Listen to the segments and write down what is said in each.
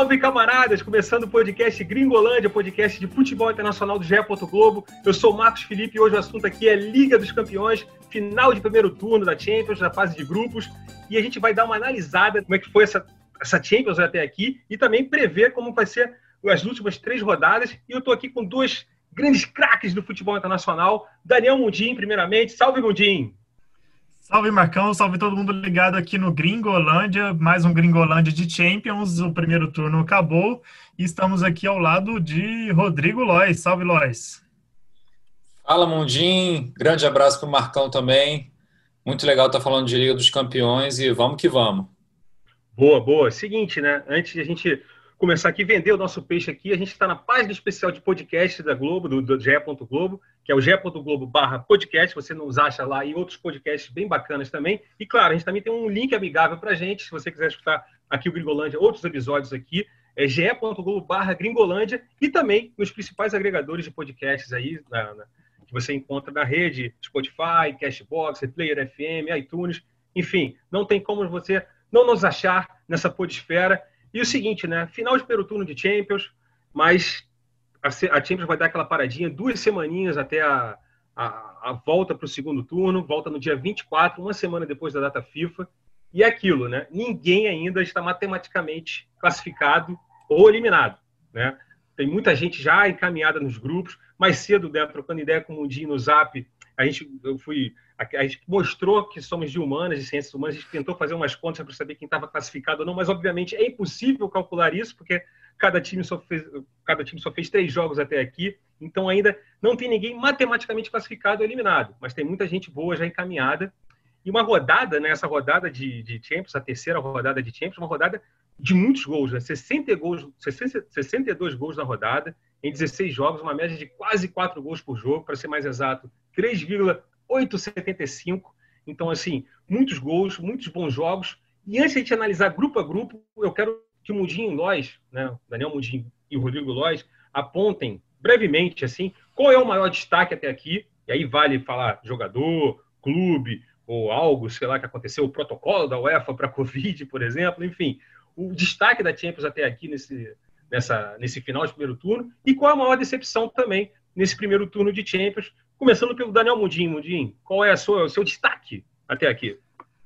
Salve, camaradas! Começando o podcast Gringolândia, podcast de futebol internacional do GE. Globo. Eu sou o Marcos Felipe e hoje o assunto aqui é Liga dos Campeões, final de primeiro turno da Champions, da fase de grupos. E a gente vai dar uma analisada como é que foi essa, essa Champions até aqui e também prever como vai ser as últimas três rodadas. E eu estou aqui com dois grandes craques do futebol internacional. Daniel Mundim, primeiramente. Salve, Mundim! Salve Marcão, salve todo mundo ligado aqui no Gringolândia, mais um Gringolândia de Champions, o primeiro turno acabou e estamos aqui ao lado de Rodrigo Lois. Salve Lois. Fala Mundim, grande abraço para o Marcão também, muito legal estar falando de Liga dos Campeões e vamos que vamos. Boa, boa. Seguinte, né, antes de a gente começar aqui, vender o nosso peixe aqui. A gente está na página especial de podcast da Globo, do, do GE. Globo, que é o ge.globo barra podcast. Você nos acha lá e outros podcasts bem bacanas também. E claro, a gente também tem um link amigável para gente, se você quiser escutar aqui o Gringolândia, outros episódios aqui, é ge.globo barra Gringolândia e também nos principais agregadores de podcasts aí, na, na, que você encontra na rede Spotify, Cashbox, Player FM, iTunes, enfim, não tem como você não nos achar nessa podesfera. E o seguinte, né? Final de primeiro turno de Champions, mas a, Champions vai dar aquela paradinha, duas semaninhas até a, a, a volta para o segundo turno, volta no dia 24, uma semana depois da data FIFA. E é aquilo, né? Ninguém ainda está matematicamente classificado ou eliminado, né? Tem muita gente já encaminhada nos grupos. Mais cedo, né, trocando ideia com o Mundinho no Zap, a gente, eu fui, a, gente mostrou que somos de humanas, de ciências humanas, a gente tentou fazer umas contas para saber quem estava classificado ou não, mas obviamente é impossível calcular isso, porque cada time, só fez, cada time só fez três jogos até aqui, então ainda não tem ninguém matematicamente classificado ou eliminado, mas tem muita gente boa já encaminhada. E uma rodada, né, essa rodada de, de Champions, a terceira rodada de Champions, uma rodada de muitos gols, né? 60 gols, 60, 62 gols na rodada, em 16 jogos, uma média de quase 4 gols por jogo, para ser mais exato, 3,875. Então, assim, muitos gols, muitos bons jogos. E antes de a gente analisar grupo a grupo, eu quero que o Mundinho nós, né, Daniel Mundinho e o Rodrigo Lois, apontem brevemente assim qual é o maior destaque até aqui. E aí vale falar jogador, clube ou algo, sei lá, que aconteceu, o protocolo da UEFA para a Covid, por exemplo, enfim, o destaque da Champions até aqui nesse, nessa, nesse final de primeiro turno e qual é a maior decepção também nesse primeiro turno de Champions, Começando pelo Daniel Mundinho. Mundinho, qual é sua, o seu destaque até aqui?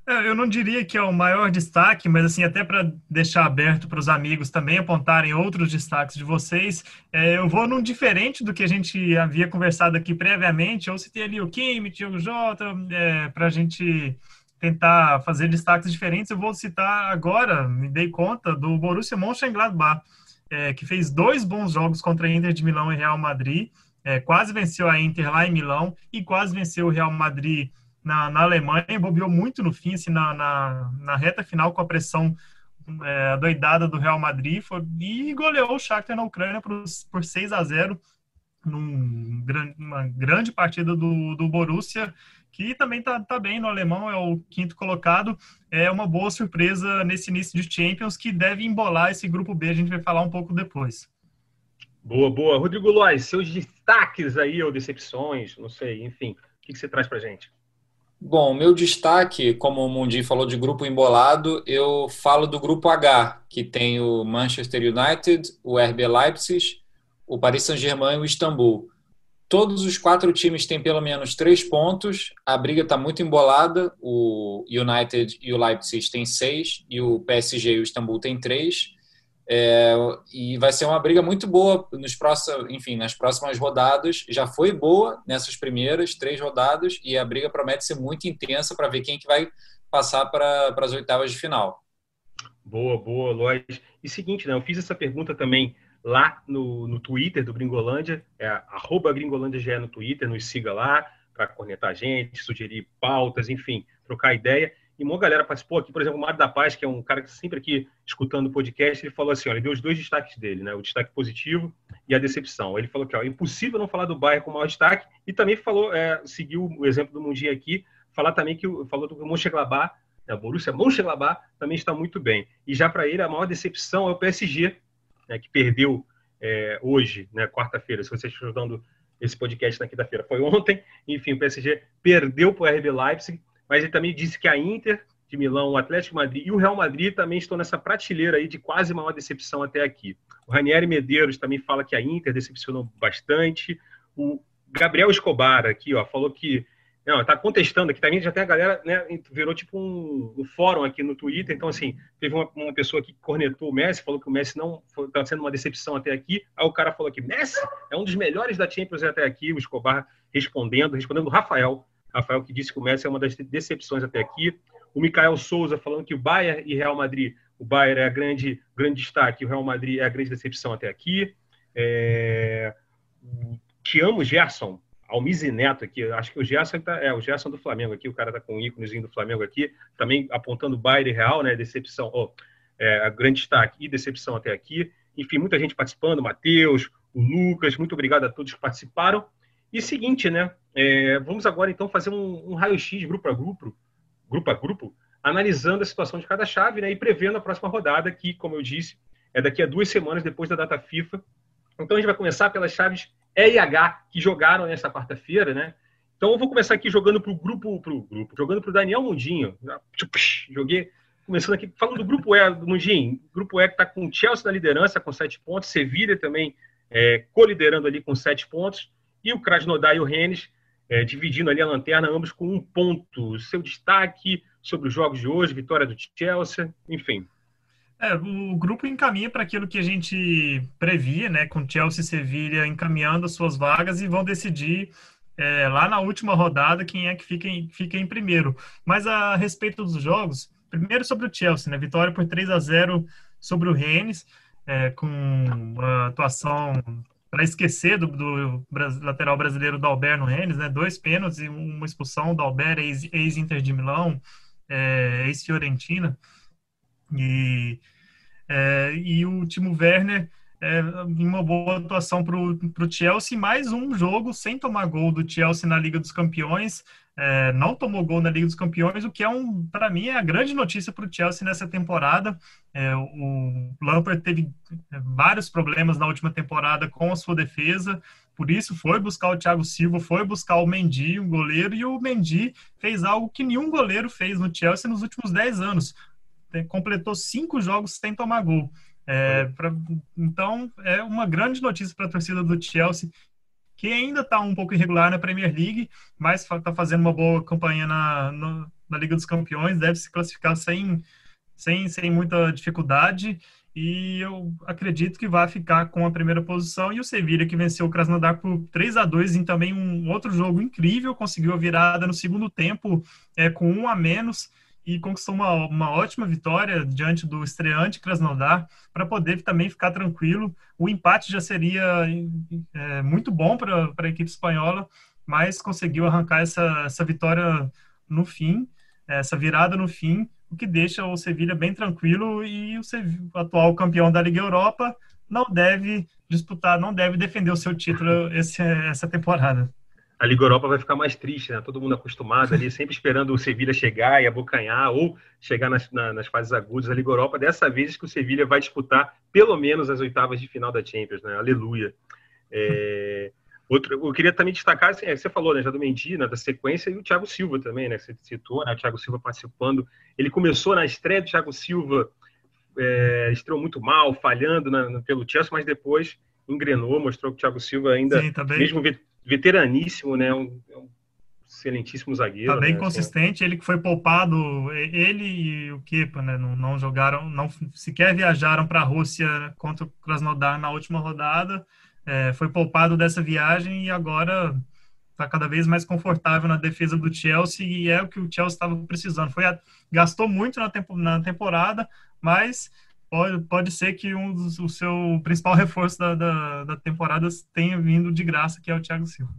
É, eu não diria que é o maior destaque, mas assim, até para deixar aberto para os amigos também apontarem outros destaques de vocês, é, eu vou num diferente do que a gente havia conversado aqui previamente, se tem ali o Kim, Thiago Jota, é, para a gente tentar fazer destaques diferentes, eu vou citar agora, me dei conta, do Borussia Mönchengladbach, é, que fez dois bons jogos contra a Inter de Milão e Real Madrid, é, quase venceu a Inter lá em Milão e quase venceu o Real Madrid na, na Alemanha, bobeou muito no fim, assim, na, na, na reta final com a pressão é, doidada do Real Madrid foi, e goleou o Shakhtar na Ucrânia por, por 6 a 0 numa num, grande partida do, do Borussia, que também está tá bem no alemão, é o quinto colocado. É uma boa surpresa nesse início de Champions que deve embolar esse grupo B, a gente vai falar um pouco depois. Boa, boa. Rodrigo Lois, seus destaques aí ou decepções, não sei, enfim, o que, você traz para gente? Bom, meu destaque, como o Mundi falou de grupo embolado, eu falo do grupo H, que tem o Manchester United, o RB Leipzig, o Paris Saint-Germain e o Istambul. Todos os quatro times têm pelo menos três pontos, a briga está muito embolada, o United e o Leipzig têm seis, e o PSG e o Istambul têm três. É, e vai ser uma briga muito boa nos próximos, enfim, nas próximas rodadas. Já foi boa nessas primeiras três rodadas e a briga promete ser muito intensa para ver quem que vai passar para as oitavas de final. Boa, boa, Lois. E seguinte, né, eu fiz essa pergunta também lá no, no Twitter do Gringolândia, é arroba Gringolândia no Twitter, nos siga lá para cornetar a gente, sugerir pautas, enfim, trocar ideia. E uma galera participou aqui, por exemplo, o Mário da Paz, que é um cara que sempre aqui escutando o podcast, ele falou assim: olha, deu os dois destaques dele, né? O destaque positivo e a decepção. Ele falou que ó, é impossível não falar do Bayern com o maior destaque, e também falou, é, seguiu o exemplo do Mundinho aqui, falar também que falou do Mönchengladbach, né, Borussia Mönchengladbach também está muito bem. E já para ele, a maior decepção é o PSG, né, que perdeu é, hoje, né, quarta-feira, se você está estudando esse podcast na quinta-feira. Foi ontem, enfim, o PSG perdeu para o RB Leipzig, mas ele também disse que a Inter de Milão, o Atlético Madrid e o Real Madrid também estão nessa prateleira aí de quase maior decepção até aqui. O Ranieri Medeiros também fala que a Inter decepcionou bastante. O Gabriel Escobar aqui, ó, falou que não, tá contestando aqui também, já tem a galera, né, virou tipo um, um fórum aqui no Twitter, então assim, teve uma, uma, pessoa que cornetou o Messi, falou que o Messi não está sendo uma decepção até aqui, aí o cara falou que Messi é um dos melhores da Champions até aqui, o Escobar respondendo, respondendo o Rafael, Rafael que disse que o Messi é uma das decepções até aqui, o Mikael Souza falando que o Bayern e Real Madrid, o Bayern é a grande, grande destaque, o Real Madrid é a grande decepção até aqui, é... Te amo, Gerson, Almizi Neto aqui, acho que o Gerson tá, é o Gerson do Flamengo aqui, o cara tá com o íconezinho do Flamengo aqui, também apontando o Bayern Real, né, decepção, oh, é, grande destaque e decepção até aqui. Enfim, muita gente participando, Matheus, o Lucas, muito obrigado a todos que participaram. E seguinte, né, é, vamos agora então fazer um, um raio-x grupo a grupo, grupo a grupo, analisando a situação de cada chave, né, e prevendo a próxima rodada, que, como eu disse, é daqui a duas semanas depois da data FIFA. Então a gente vai começar pelas chaves e e H que jogaram nessa quarta-feira, né? Então eu vou começar aqui jogando para o grupo, pro grupo, jogando para o Daniel Mundinho. Joguei, começando aqui, falando do grupo E do Mundinho. Grupo E que está com o Chelsea na liderança com sete pontos, Sevilha também é, coliderando ali com sete pontos, e o Krasnodar e o Rennes é, dividindo ali a lanterna, ambos com um ponto. Seu destaque sobre os jogos de hoje, vitória do Chelsea, enfim. É, o grupo encaminha para aquilo que a gente previa, né, com Chelsea e Sevilha encaminhando as suas vagas e vão decidir é, lá na última rodada quem é que fica em, fica em primeiro. Mas a respeito dos jogos, primeiro sobre o Chelsea, né, vitória por 3 a 0 sobre o Rennes, é, com uma atuação para esquecer do, do, lateral brasileiro Dalber no Rennes, né, dois pênaltis e uma expulsão, Dalber ex-Inter de Milão, é, ex-Fiorentina, e é, e o Timo Werner é, uma boa atuação para o Chelsea. Mais um jogo sem tomar gol do Chelsea na Liga dos Campeões. É, não tomou gol na Liga dos Campeões, o que é um, para mim, é a grande notícia para o Chelsea nessa temporada. É, o Lampard teve é, vários problemas na última temporada com a sua defesa, por isso foi buscar o Thiago Silva, foi buscar o Mendy, o goleiro, e o Mendy fez algo que nenhum goleiro fez no Chelsea nos últimos 10 anos completou cinco jogos sem tomar gol. É, pra, então, é uma grande notícia para a torcida do Chelsea, que ainda está um pouco irregular na Premier League, mas está fazendo uma boa campanha na, no, na Liga dos Campeões, deve se classificar sem, sem, sem muita dificuldade. E eu acredito que vai ficar com a primeira posição. E o Sevilla, que venceu o Krasnodar por 3 a 2 em também um outro jogo incrível, conseguiu a virada no segundo tempo é, com um a menos e conquistou uma, uma ótima vitória diante do estreante Krasnodar para poder também ficar tranquilo. O empate já seria é, muito bom para a equipe espanhola, mas conseguiu arrancar essa, essa vitória no fim, essa virada no fim, o que deixa o Sevilha bem tranquilo e o, Sevilla, atual campeão da Liga Europa não deve disputar, não deve defender o seu título esse, essa temporada a Liga Europa vai ficar mais triste, né? Todo mundo acostumado ali, sempre esperando o Sevilha chegar e abocanhar ou chegar nas, na, nas fases agudas da Liga Europa. Dessa vez que o Sevilha vai disputar pelo menos as oitavas de final da Champions, né? Aleluia. É... Outro, eu queria também destacar, assim, é, você falou, né, já do Mendy, né, da sequência, e o Thiago Silva também, né, você citou, né, o Thiago Silva participando. Ele começou na estreia do Thiago Silva, é, estreou muito mal, falhando na, pelo Chelsea, mas depois engrenou, mostrou que o Thiago Silva ainda, Sim, tá mesmo veteraníssimo, né? Um, é um excelentíssimo zagueiro. Tá bem né? consistente, ele que foi poupado, ele e o Kepa, né? Não, não jogaram, não sequer viajaram para a Rússia contra o Krasnodar na última rodada. É, foi poupado dessa viagem e agora está cada vez mais confortável na defesa do Chelsea e é o que o Chelsea estava precisando. Foi a, gastou muito na, tempo, na temporada, mas pode, pode ser que um dos, o seu principal reforço da, da, da, temporada tenha vindo de graça, que é o Thiago Silva.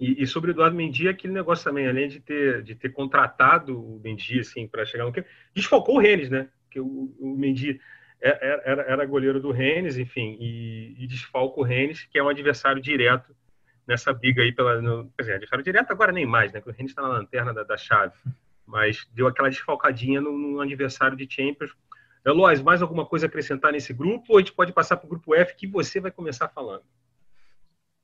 E, e sobre o Eduardo Mendy, aquele negócio também, além de ter, de ter contratado o Mendy assim, para chegar no que desfocou o Rennes, né? Que o, o Mendy era, é, é, era, era, goleiro do Rennes, enfim, e, e desfalca o Rennes, que é um adversário direto nessa briga aí pela. No, quer dizer, adversário direto agora nem mais, né? Porque o Rennes está na lanterna da, da chave. Mas deu aquela desfalcadinha no, no adversário de Champions Eloy, mais alguma coisa a acrescentar nesse grupo ou a gente pode passar para o grupo F que você vai começar falando?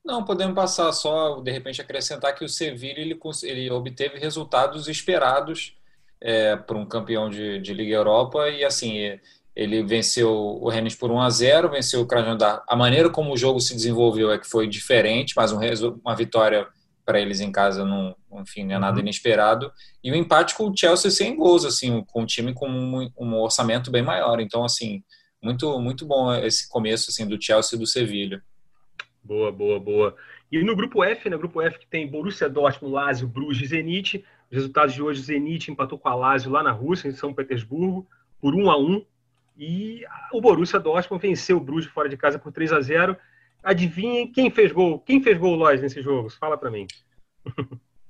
Não, podemos passar só, de repente, acrescentar que o Sevilla ele, ele obteve resultados esperados é, para um campeão de, de Liga Europa e, assim, ele venceu o Rennes por 1 a 0 venceu o Krasnodar. A maneira como o jogo se desenvolveu é que foi diferente, mas um, uma vitória para eles em casa não, enfim, não é nada uhum. inesperado. E o empate com o Chelsea sem gols, assim, com um time com um, um, orçamento bem maior. Então, assim, muito muito bom esse começo assim do Chelsea e do Sevilha. Boa, boa, boa. E no grupo F, né, grupo F que tem Borussia Dortmund, Lazio, Bruges e Zenit. Os resultados de hoje, Zenit empatou com a Lazio lá na Rússia, em São Petersburgo, por 1 a 1 e o Borussia Dortmund venceu o Bruges fora de casa por 3 a 0 Adivinhem quem fez gol? Quem fez gol, Lois, nesse jogo? Fala para mim.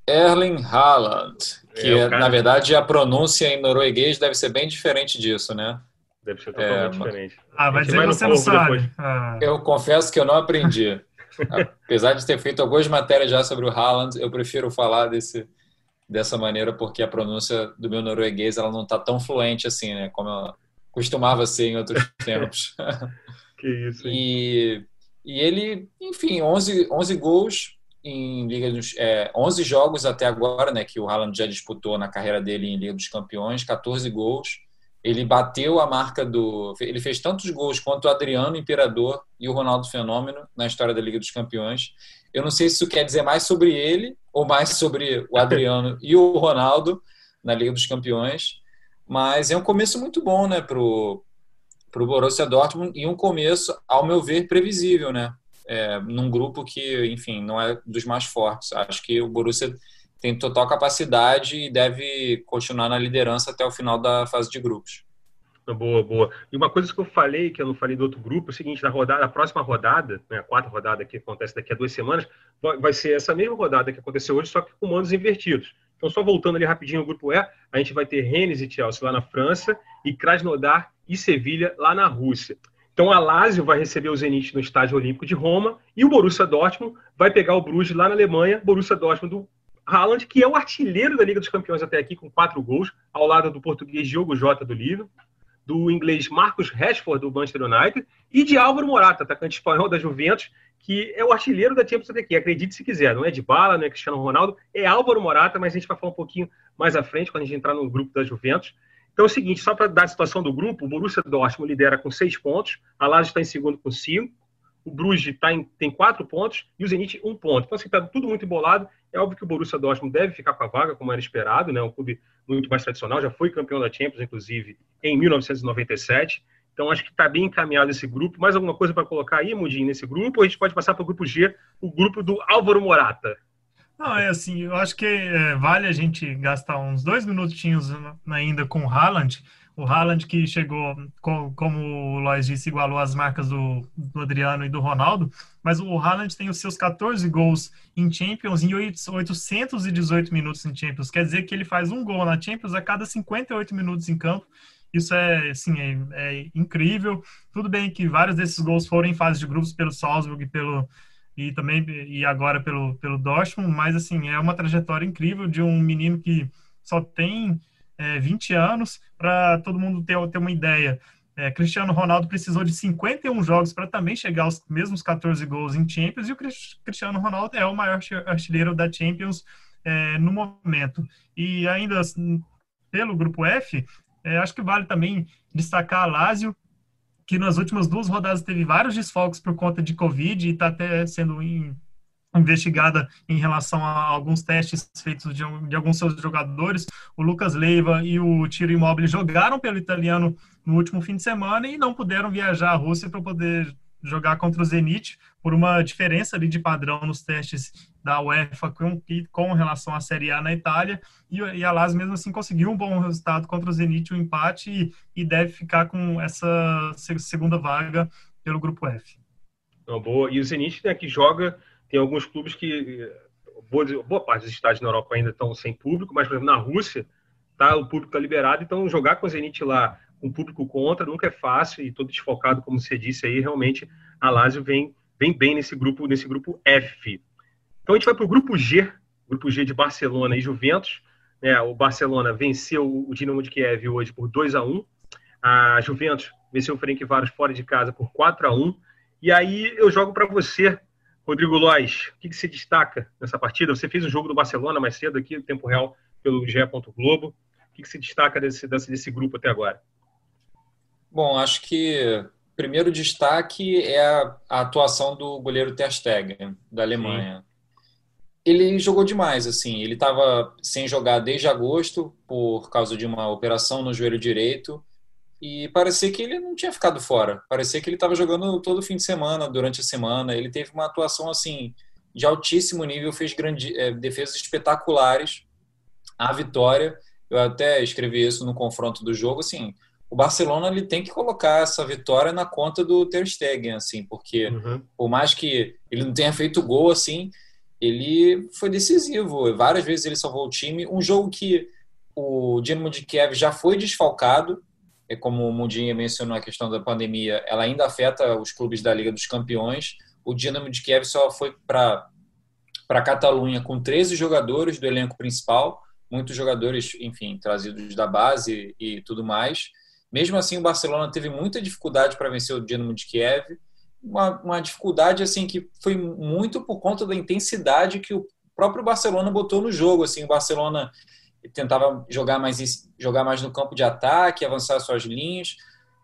Erling Haaland, que é, cara... na verdade a pronúncia em norueguês deve ser bem diferente disso, né? Deve ser totalmente é, diferente. Ah, vai dizer que você não sabe. Ah. Eu confesso que eu não aprendi. Apesar de ter feito algumas matérias já sobre o Haaland, eu prefiro falar desse, dessa maneira porque a pronúncia do meu norueguês ela não está tão fluente assim, né? Como ela costumava ser em outros tempos. que isso. Hein? E, e ele, enfim, 11, 11 gols em Liga dos é, 11 jogos até agora, né, que o Haaland já disputou na carreira dele em Liga dos Campeões, 14 gols ele bateu a marca do. Ele fez tantos gols quanto o Adriano Imperador e o Ronaldo Fenômeno na história da Liga dos Campeões. Eu não sei se isso quer dizer mais sobre ele ou mais sobre o Adriano e o Ronaldo na Liga dos Campeões, mas é um começo muito bom, né, pro pro Borussia Dortmund e um começo, ao meu ver, previsível, né? É, num grupo que, enfim, não é dos mais fortes. Acho que o Borussia tem total capacidade e deve continuar na liderança até o final da fase de grupos. Boa, boa. E uma coisa que eu falei, que eu não falei do outro grupo, é o seguinte, na rodada, a próxima rodada, né, a quarta rodada que acontece daqui a duas semanas, vai ser essa mesma rodada que aconteceu hoje, só que com mandos invertidos. Então, só voltando ali rapidinho no grupo E, a gente vai ter Rennes e Chelsea lá na França e Krasnodar e Sevilha lá na Rússia. Então, a Lazio vai receber o Zenit no Estádio Olímpico de Roma e o Borussia Dortmund vai pegar o Bruges lá na Alemanha, Borussia Dortmund do Haaland, que é o artilheiro da Liga dos Campeões até aqui, com quatro gols, ao lado do português Diogo Jota do Liverpool, do inglês Marcos Rashford do Manchester United e de Álvaro Morata, atacante espanhol da Juventus, que é o artilheiro da Champions League. Acredite se quiser, não é de bala, não é Cristiano Ronaldo, é Álvaro Morata, mas a gente vai falar um pouquinho mais à frente quando a gente entrar no grupo da Juventus. Então é o seguinte, só para dar a situação do grupo, o Borussia Dortmund lidera com seis pontos, a Lazio está em segundo com cinco, o Bruges tá em, tem quatro pontos e o Zenit um ponto. Então, assim, está tudo muito embolado. É óbvio que o Borussia Dortmund deve ficar com a vaga, como era esperado, né? Um clube muito mais tradicional, já foi campeão da Champions, inclusive, em 1997. Então, acho que está bem encaminhado esse grupo. Mais alguma coisa para colocar aí, Mudinho, nesse grupo? Ou a gente pode passar para o grupo G, o grupo do Álvaro Morata? Não, é assim, eu acho que é, vale a gente gastar uns dois minutinhos ainda com o Haaland, o Haaland que chegou, como o Lois disse, igualou as marcas do, do, Adriano e do Ronaldo, mas o Haaland tem os seus 14 gols em Champions em 818 minutos em Champions. Quer dizer que ele faz um gol na Champions a cada 58 minutos em campo. Isso é, assim, é, é incrível. Tudo bem que vários desses gols foram em fase de grupos pelo Salzburg e pelo e também e agora pelo pelo Dortmund, mas assim, é uma trajetória incrível de um menino que só tem é, 20 anos, para todo mundo ter, ter uma ideia. É, Cristiano Ronaldo precisou de 51 jogos para também chegar aos mesmos 14 gols em Champions, e o Cristiano Ronaldo é o maior artilheiro da Champions é, no momento. E ainda assim, pelo grupo F, é, acho que vale também destacar a Lazio, que nas últimas duas rodadas teve vários desfalques por conta de Covid e está até sendo em, investigada em relação a alguns testes feitos de, de, alguns seus jogadores. O Lucas Leiva e o Tiro Imóvel jogaram pelo italiano no último fim de semana e não puderam viajar à Rússia para poder jogar contra o Zenit por uma diferença ali de padrão nos testes da UEFA com, com relação à Série A na Itália e, e a Lazio mesmo assim conseguiu um bom resultado contra o Zenit, um empate e, e deve ficar com essa segunda vaga pelo grupo F. Boa. E o Zenit né, que joga tem alguns clubes que boa, boa parte dos estádios na Europa ainda estão sem público, mas por exemplo, na Rússia tá, o público está liberado, então jogar com o Zenit lá o público contra nunca é fácil e todo desfocado, como você disse aí, realmente a Lazio vem, vem bem nesse grupo, nesse grupo F. Então a gente vai para o grupo G, grupo G de Barcelona e Juventus. Né, o Barcelona venceu o Dinamo de Kiev hoje por 2 a 1 A Juventus venceu o Ferencváros fora de casa por 4 a 1 E aí eu jogo para você Rodrigo Lois, o que, que se destaca nessa partida? Você fez o jogo do Barcelona mais cedo aqui, no tempo real, pelo GE. Globo. O que, que se destaca desse, desse, desse grupo até agora? Bom, acho que o primeiro destaque é a, a atuação do goleiro Ter Stegen, da Alemanha. Sim. Ele jogou demais, assim. Ele estava sem jogar desde agosto por causa de uma operação no joelho direito e parecia que ele não tinha ficado fora. Parecia que ele estava jogando todo fim de semana, durante a semana. Ele teve uma atuação assim de altíssimo nível, fez grande, é, defesas espetaculares. A vitória, eu até escrevi isso no confronto do jogo, assim, o Barcelona ele tem que colocar essa vitória na conta do Ter Stegen, assim, porque uhum. por mais que ele não tenha feito gol, assim, ele foi decisivo. Várias vezes ele salvou o time. Um jogo que o Dinamo de Kiev já foi desfalcado, é como o Mundinha mencionou a questão da pandemia, ela ainda afeta os clubes da Liga dos Campeões. O Dinamo de Kiev só foi para para Catalunha com 13 jogadores do elenco principal, muitos jogadores, enfim, trazidos da base e tudo mais. Mesmo assim, o Barcelona teve muita dificuldade para vencer o Dinamo de Kiev, uma, uma dificuldade assim que foi muito por conta da intensidade que o próprio Barcelona botou no jogo. Assim, o Barcelona tentava jogar mais, jogar mais no campo de ataque, avançar suas linhas,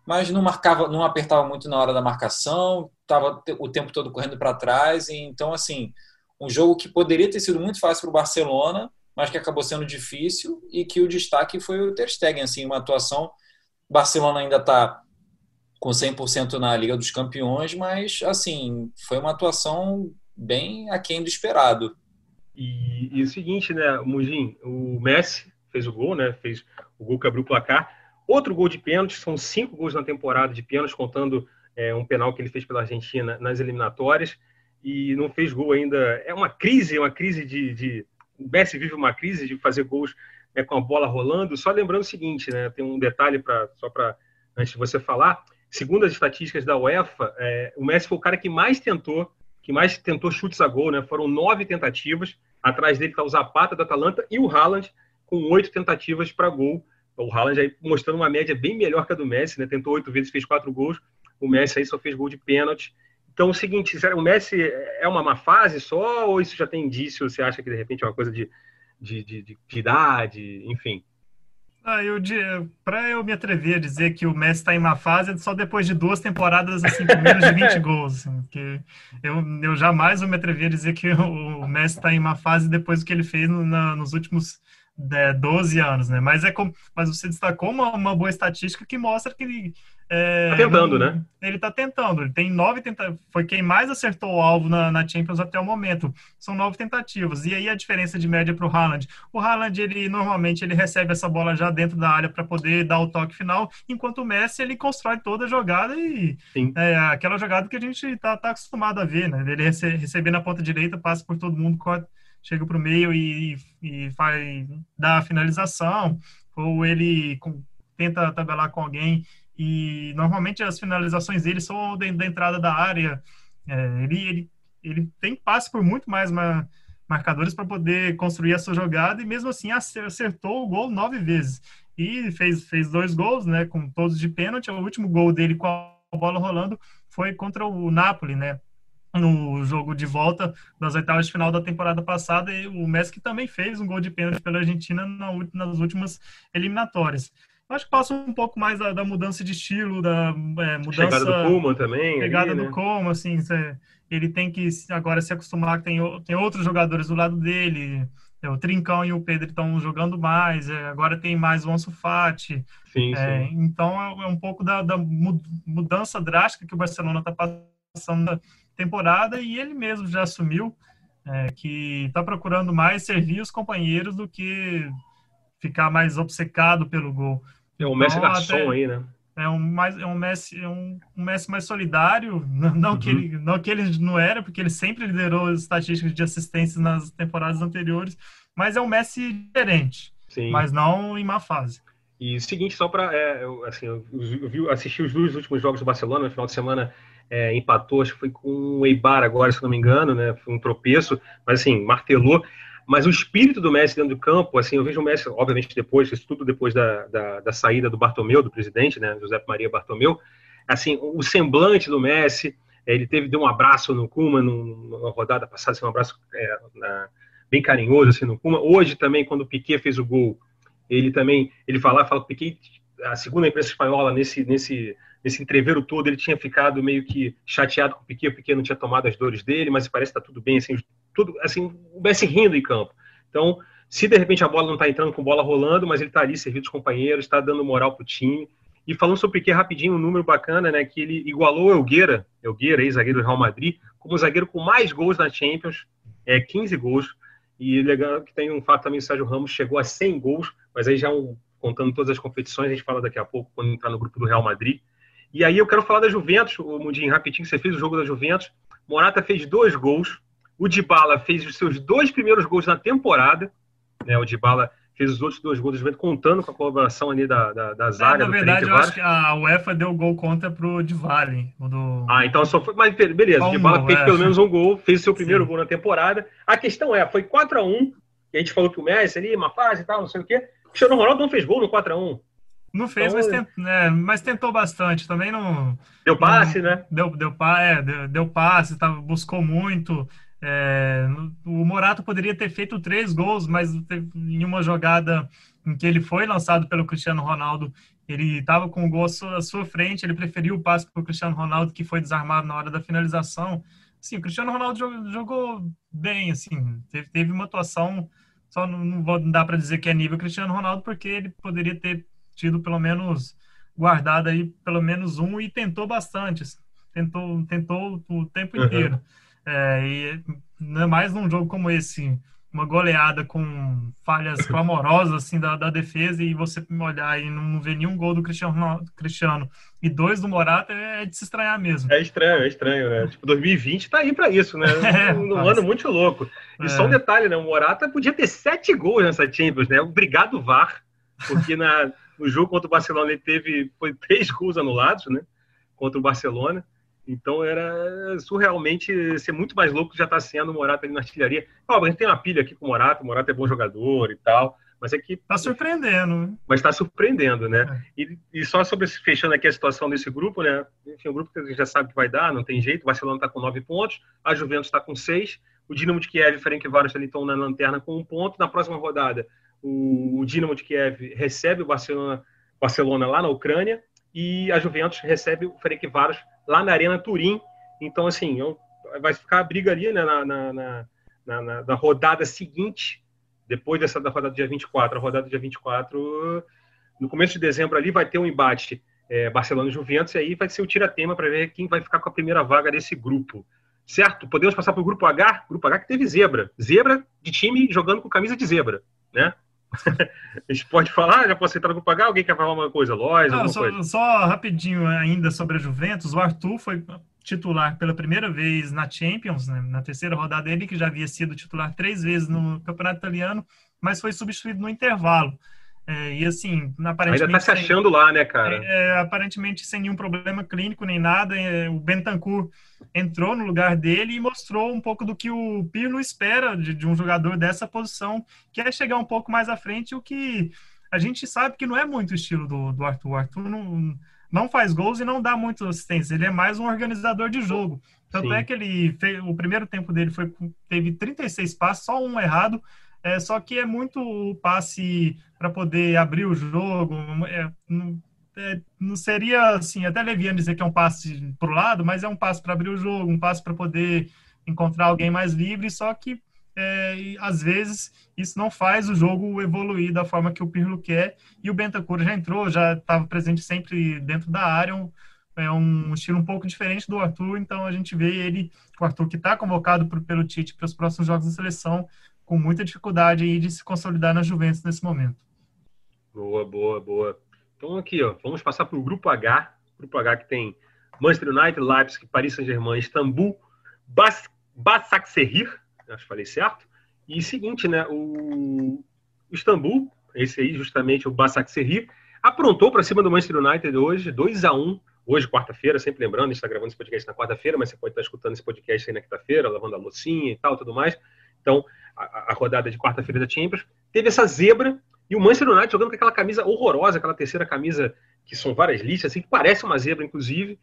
mas não marcava, não apertava muito na hora da marcação, estava o tempo todo correndo para trás. E, então, assim, um jogo que poderia ter sido muito fácil para o Barcelona, mas que acabou sendo difícil e que o destaque foi o Ter Stegen, assim, uma atuação. Barcelona ainda está com 100% na Liga dos Campeões, mas, assim, foi uma atuação bem aquém do esperado. E, e o seguinte, né, Mugin, o Messi fez o gol, né? Fez o gol que abriu o placar. Outro gol de pênalti, são cinco gols na temporada de pênalti, contando é, um penal que ele fez pela Argentina nas eliminatórias. E não fez gol ainda. É uma crise, uma crise de. de... O Messi vive uma crise de fazer gols né, com a bola rolando. Só lembrando o seguinte, né? Tem um detalhe para só para antes de você falar. Segundo as estatísticas da UEFA, é, o Messi foi o cara que mais tentou, que mais tentou chutes a gol, né? Foram nove tentativas. Atrás dele está o Zapata da Atalanta e o Haaland com oito tentativas para gol. O Haaland aí mostrando uma média bem melhor que a do Messi, né? Tentou oito vezes, fez quatro gols. O Messi aí só fez gol de pênalti. Então, é o seguinte, o Messi é uma má fase só ou isso já tem indício? Você acha que de repente é uma coisa de, de, de, de idade, enfim? Ah, eu para eu me atrever a dizer que o Messi está em uma fase só depois de duas temporadas assim com menos de 20 gols, assim, porque eu, eu jamais vou me atrever a dizer que o, o Messi está em uma fase depois do que ele fez no, na, nos últimos é, 12 anos, né? Mas é como, mas você destacou uma, uma boa estatística que mostra que ele é, tá tentando, né? Ele tá tentando. Ele tem nove tentativas. Foi quem mais acertou o alvo na, na, Champions até o momento. São nove tentativas. E aí a diferença de média para o Haaland. O Haaland, ele normalmente ele recebe essa bola já dentro da área para poder dar o toque final, enquanto o Messi ele constrói toda a jogada e é aquela jogada que a gente tá, tá acostumado a ver, né? Ele rece, receber na ponta direita, passa por todo mundo, corta chega para o meio e, e vai dar a finalização, ou ele com, tenta tabelar com alguém e normalmente as finalizações dele são da, da entrada da área. É, ele, ele, ele tem passe por muito mais uma, marcadores para poder construir a sua jogada e mesmo assim acertou o gol nove vezes e fez, fez dois gols, né, com todos de pênalti. O último gol dele com a bola rolando foi contra o Napoli, né, no jogo de volta das oitavas de final da temporada passada e o Messi também fez um gol de pênalti pela Argentina nas últimas eliminatórias. Acho que passa um pouco mais da, da mudança de estilo, da é, mudança. Chegada do Koeman também. Chegada ali, do né? Koeman, assim, ele tem que agora se acostumar que tem, tem outros jogadores do lado dele. É, o Trincão e o Pedro estão jogando mais, é, agora tem mais o Ansu Fati. Sim, é, sim. Então é, é, um pouco da, da, mudança drástica que o Barcelona está passando na temporada e ele mesmo já assumiu é, que está procurando mais servir os companheiros do que ficar mais obcecado pelo gol. É um Messi então, garçom aí, né? É um, mais, é um Messi, é um, um Messi mais solidário, não, não uhum. que ele, não que ele não era, porque ele sempre liderou as estatísticas de assistências nas temporadas anteriores, mas é um Messi diferente, Sim. mas não em má fase. E o seguinte, só para é, assim, eu, eu, assisti os dois últimos jogos do Barcelona no final de semana é, empatou, acho que foi com o Eibar agora, se não me engano, né? Foi um tropeço, mas assim, martelou. Mas o espírito do Messi dentro do campo, assim, eu vejo o Messi, obviamente, depois, isso tudo depois da, da, da saída do Bartomeu, do presidente, né, José Maria Bartomeu, assim, o semblante do Messi, ele teve deu um abraço no Kuma numa rodada passada, assim, um abraço é, na, bem carinhoso assim no Kuma. Hoje também, quando o Piquet fez o gol, ele também ele fala, fala Piquet, a segunda imprensa espanhola nesse nesse nesse entreveiro todo, ele tinha ficado meio que chateado com o Piquet, o Piquet não tinha tomado as dores dele, mas parece que está tudo bem, assim, tudo assim, o Messi rindo em campo. Então, se de repente a bola não está entrando com bola rolando, mas ele está ali servindo os companheiros, está dando moral para o time. E falando sobre o Piquet rapidinho, um número bacana, né? Que ele igualou o Elgueira, Elgueira, ex-zagueiro do Real Madrid, como zagueiro com mais gols na Champions, é 15 gols. E legal que tem um fato também, o Sérgio Ramos chegou a 100 gols, mas aí já um, contando todas as competições, a gente fala daqui a pouco quando entrar no grupo do Real Madrid. E aí eu quero falar da Juventus, o Mundinho, rapidinho, você fez o jogo da Juventus. Morata fez dois gols, o Dybala fez os seus dois primeiros gols na temporada, né? O Dybala fez os outros dois gols do Juventus, contando com a colaboração ali da, da, da zaga. É, na verdade, eu acho que a UEFA deu gol contra pro Dybala. Do... Ah, então só foi. Mas beleza, o Dybala fez é. pelo menos um gol, fez o seu primeiro Sim. gol na temporada. A questão é, foi 4x1, e a gente falou que o Messi ali, uma fase e tal, não sei o quê. O Cristiano Ronaldo não fez gol no 4x1. Não fez, então, mas, tent, né, mas, tentou bastante. Também não. Deu passe, não, né? Deu, deu, é, deu, deu passe, tá, buscou muito. É, o Morato poderia ter feito três gols, mas em uma jogada em que ele foi lançado pelo Cristiano Ronaldo, ele estava com o gol à sua frente, ele preferiu o passe para o Cristiano Ronaldo, que foi desarmado na hora da finalização. Sim, o Cristiano Ronaldo jogou, jogou bem, assim, teve, teve, uma atuação, só não, não vou dar para dizer que é nível Cristiano Ronaldo, porque ele poderia ter tido pelo menos guardado aí pelo menos um e tentou bastante, assim, tentou, tentou o tempo uhum. inteiro. É, e ainda mais num jogo como esse, uma goleada com falhas clamorosas assim, da, da defesa e você olhar e não ver nenhum gol do Cristiano, Cristiano e dois do Morata é de se estranhar mesmo. É estranho, é estranho, né? Tipo, 2020 tá aí para isso, né? É, um, um ano muito louco. E é. só um detalhe, né? O Morata podia ter sete gols nessa Champions, né? Obrigado, VAR, porque na, no jogo contra o Barcelona ele teve foi três gols anulados, né? Contra o Barcelona. Então era surrealmente ser muito mais louco que já está sendo o Morata ali na artilharia. Ó, a gente tem uma pilha aqui com o Morata, o Morata é bom jogador e tal, mas é que. Tá surpreendendo. Né? Mas está surpreendendo, né? É. E, e, só sobre fechando aqui a situação desse grupo, né? Enfim, um grupo que a gente já sabe que vai dar, não tem jeito. O Barcelona está com nove pontos, a Juventus está com seis, o Dinamo de Kiev e o Ferencváros estão na lanterna com um ponto. Na próxima rodada, o, o Dinamo de Kiev recebe o Barcelona, Barcelona lá na Ucrânia e a Juventus recebe o Ferencváros lá na Arena Turim. Então, assim, vai ficar a briga ali né, na, na, na, na, rodada seguinte, depois dessa da rodada dia 24. A rodada dia 24, no começo de dezembro ali, vai ter um embate é, Barcelona e Juventus, e aí vai ser o tira-tema para ver quem vai ficar com a primeira vaga desse grupo. Certo? Podemos passar para o grupo H? Grupo H que teve zebra. Zebra de time jogando com camisa de zebra, né? a gente pode falar, já posso entrar no H? Alguém quer falar uma coisa? Lois, Não, só, coisa? só rapidinho ainda sobre a Juventus. O Arthur foi titular pela primeira vez na Champions, né, na terceira rodada ele que já havia sido titular três vezes no Campeonato Italiano, mas foi substituído no intervalo. É, e assim, aparentemente. Ainda tá se achando sem, lá, né, cara? É, é, aparentemente sem nenhum problema clínico nem nada. É, o Bentancur entrou no lugar dele e mostrou um pouco do que o Pirlo espera de, de, um jogador dessa posição, que é chegar um pouco mais à frente, o que a gente sabe que não é muito o estilo do, do Arthur. O Arthur não, não faz gols e não dá muito assistência. Ele é mais um organizador de jogo. Tanto Sim. é que ele fez, o primeiro tempo dele foi teve 36 passos, só um errado, é, só que é muito passe para poder abrir o jogo. É, não, é, não, seria assim, até leviano dizer que é um passe para o lado, mas é um passe para abrir o jogo, um passe para poder encontrar alguém mais livre. Só que é, às vezes isso não faz o jogo evoluir da forma que o Pirlo quer. E o Bentancur já entrou, já estava presente sempre dentro da área. Um, é um estilo um pouco diferente do Arthur, então a gente vê ele, o Arthur que está convocado por, pelo Tite para os próximos jogos da seleção, com muita dificuldade aí de se consolidar na Juventus nesse momento. Boa, boa, boa. Então aqui, ó, vamos passar para o grupo H, grupo H que tem Manchester United, Leipzig, Paris Saint-Germain, Istambul, Bas Basaksehir, acho que falei certo. E seguinte, né, o Istambul, esse aí justamente o Basaksehir, aprontou para cima do Manchester United hoje, 2 a 1 hoje, quarta-feira, sempre lembrando, a gente está gravando esse podcast na quarta-feira, mas você pode estar escutando esse podcast aí na quinta-feira, lavando a loucinha e tal, tudo mais. Então, a, a rodada de quarta-feira da Champions, teve essa zebra e o Manchester United jogando com aquela camisa horrorosa, aquela terceira camisa que são várias listas, assim, que parece uma zebra, inclusive.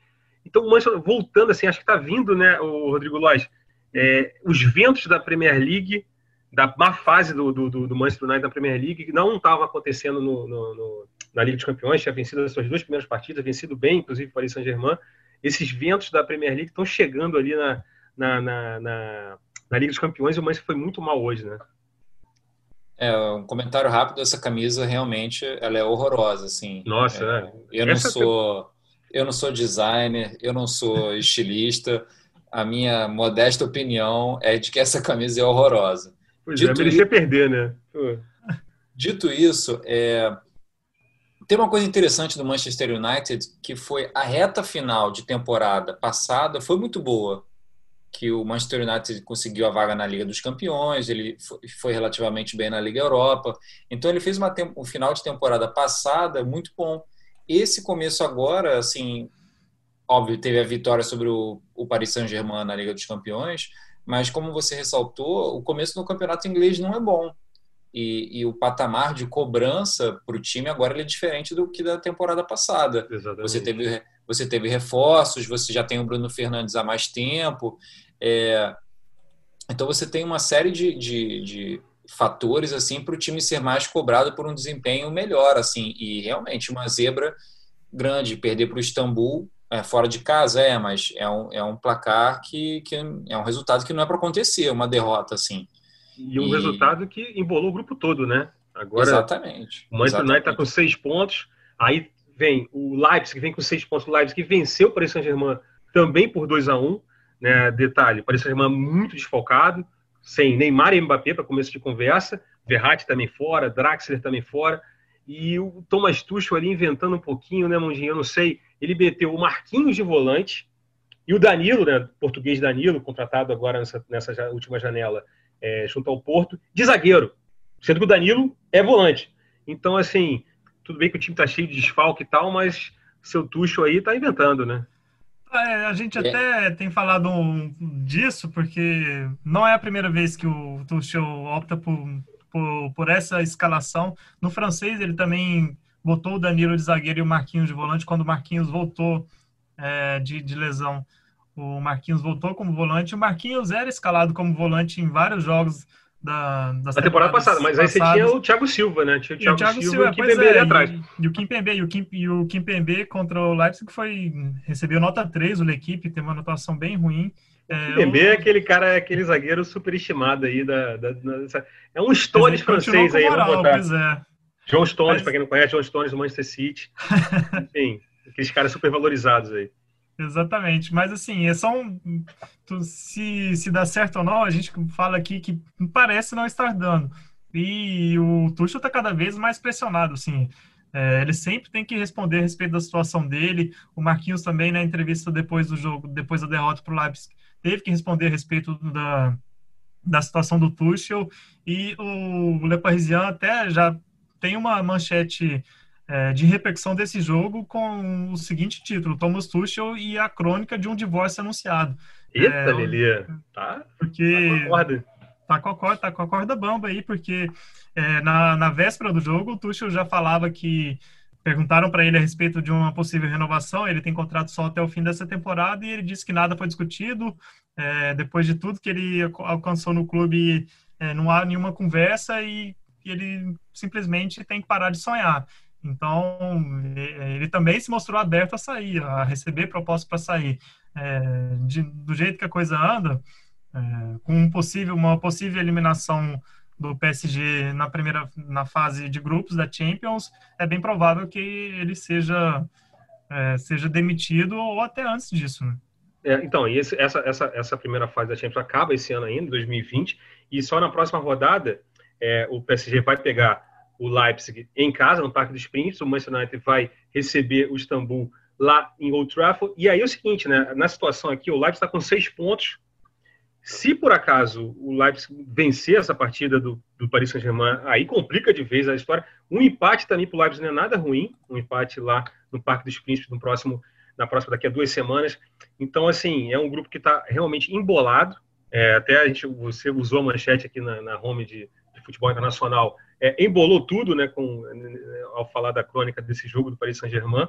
Então, o Manchester, voltando assim, acho que está vindo, né, o Rodrigo Lois, é, os ventos da Premier League, da má fase do, do, do Manchester United na Premier League, que não estava acontecendo no, no, no, na Liga dos Campeões, tinha vencido as suas duas primeiras partidas, vencido bem, inclusive o Paris Saint-Germain. Esses ventos da Premier League estão chegando ali na, na, na, na, na Liga dos Campeões e o Manchester foi muito mal hoje, né? É, um comentário rápido, essa camisa realmente ela é horrorosa, assim. Nossa, é, é. Eu não essa sou eu não sou designer, eu não sou estilista. A minha modesta opinião é de que essa camisa é horrorosa. Pois é, Dito é, merecia isso, perder, né? Dito isso, é, tem uma coisa interessante do Manchester United que foi a reta final de temporada passada foi muito boa que o Manchester United conseguiu a vaga na Liga dos Campeões, ele foi relativamente bem na Liga Europa. Então ele fez uma um final de temporada passada muito bom. Esse começo agora, assim, óbvio, teve a vitória sobre o, o Paris Saint-Germain na Liga dos Campeões, mas como você ressaltou, o começo do campeonato inglês não é bom. E, e o patamar de cobrança para o time agora é diferente do que da temporada passada. Exatamente. Você teve, você teve reforços, você já tem o Bruno Fernandes há mais tempo, é, então você tem uma série de, de, de fatores assim para o time ser mais cobrado por um desempenho melhor assim e realmente uma zebra grande perder para o Istambul é, fora de casa é mas é um, é um placar que, que é um resultado que não é para acontecer uma derrota assim. E um e... resultado que embolou o grupo todo né? Agora exatamente o Manchester United está com seis pontos aí vem o Leipzig vem com seis pontos o Leipzig que venceu o Paris Saint-Germain também por 2 a 1 um, né? Detalhe, Paris Saint-Germain muito desfalcado, sem Neymar e Mbappé para começo de conversa, Verratti também fora, Draxler também fora, e o Thomas Tuchel ali inventando um pouquinho, né, Mondinho? Eu não sei. Ele meteu o Marquinhos de volante e o Danilo, né, português Danilo, contratado agora nessa, nessa última janela, é, junto ao Porto, de zagueiro, sendo que o Danilo é volante. Então, assim, tudo bem que o time tá cheio de desfalque e tal, mas seu Tuchel aí tá inventando, né? É, a gente é. até tem falado disso, porque não é a primeira vez que o Tuchel opta por, por, por, essa escalação. No francês, ele também botou o Danilo de zagueiro e o Marquinhos de volante, quando o Marquinhos voltou é, de, de lesão. O Marquinhos voltou como volante. O Marquinhos era escalado como volante em vários jogos da, da temporada passada, mas aí você tinha o Thiago Silva, né? Tinha o Thiago, o Thiago Silva, Silva e o Kimpembe é, ali atrás. E, e, o Kimpembe, e o, Kim, e o Kimpembe contra o Leipzig foi, recebeu nota 3, o equipe teve uma anotação bem ruim. É, Kimpembe é aquele cara, é aquele zagueiro superestimado aí da, da, da é um Stones francês aí, moral, vamos botar. Pois é. João Stones, mas... para quem não conhece, João Stones do Manchester City. Enfim, aqueles caras super valorizados aí. Exatamente, mas assim, é só um. Se, se dá certo ou não, a gente fala aqui que parece não estar dando. E o Tuchel está cada vez mais pressionado, assim. É, ele sempre tem que responder a respeito da situação dele. O Marquinhos também, na entrevista depois do jogo, depois da derrota para o Leipzig, teve que responder a respeito da, da situação do Tuchel. E o Le Parisien até já tem uma manchete é, de repercussão desse jogo com o seguinte título: Thomas Tuchel e a crônica de um divórcio anunciado. Eita, é, Lilia, tá? Porque tá com a corda. Tá com a corda, tá com a corda bamba aí, porque é, na, na véspera do jogo, o Tuchel já falava que perguntaram para ele a respeito de uma possível renovação. Ele tem contrato só até o fim dessa temporada e ele disse que nada foi discutido. É, depois de tudo que ele alcançou no clube, é, não há nenhuma conversa e ele simplesmente tem que parar de sonhar. Então, ele também se mostrou aberto a sair, a receber propostas para sair. É, de, do jeito que a coisa anda, é, com um possível, uma possível eliminação do PSG na primeira na fase de grupos da Champions, é bem provável que ele seja é, seja demitido ou até antes disso. Né? É, então, e esse, essa, essa, essa primeira fase da Champions acaba esse ano ainda, 2020, e só na próxima rodada é, o PSG vai pegar o Leipzig em casa, no Parque dos Príncipes. O Manchester United vai receber o Istambul lá em Old Trafford. E aí é o seguinte, né? Na situação aqui, o Leipzig está com seis pontos. Se por acaso o Leipzig vencer essa partida do, do Paris Saint-Germain, aí complica de vez a história. Um empate também para o Leipzig não é nada ruim. Um empate lá no Parque dos Príncipes no próximo, na próxima daqui a duas semanas. Então, assim, é um grupo que está realmente embolado. É, até a gente, você usou a manchete aqui na, na home de, de futebol internacional é, embolou tudo, né, com, ao falar da crônica desse jogo do Paris Saint-Germain.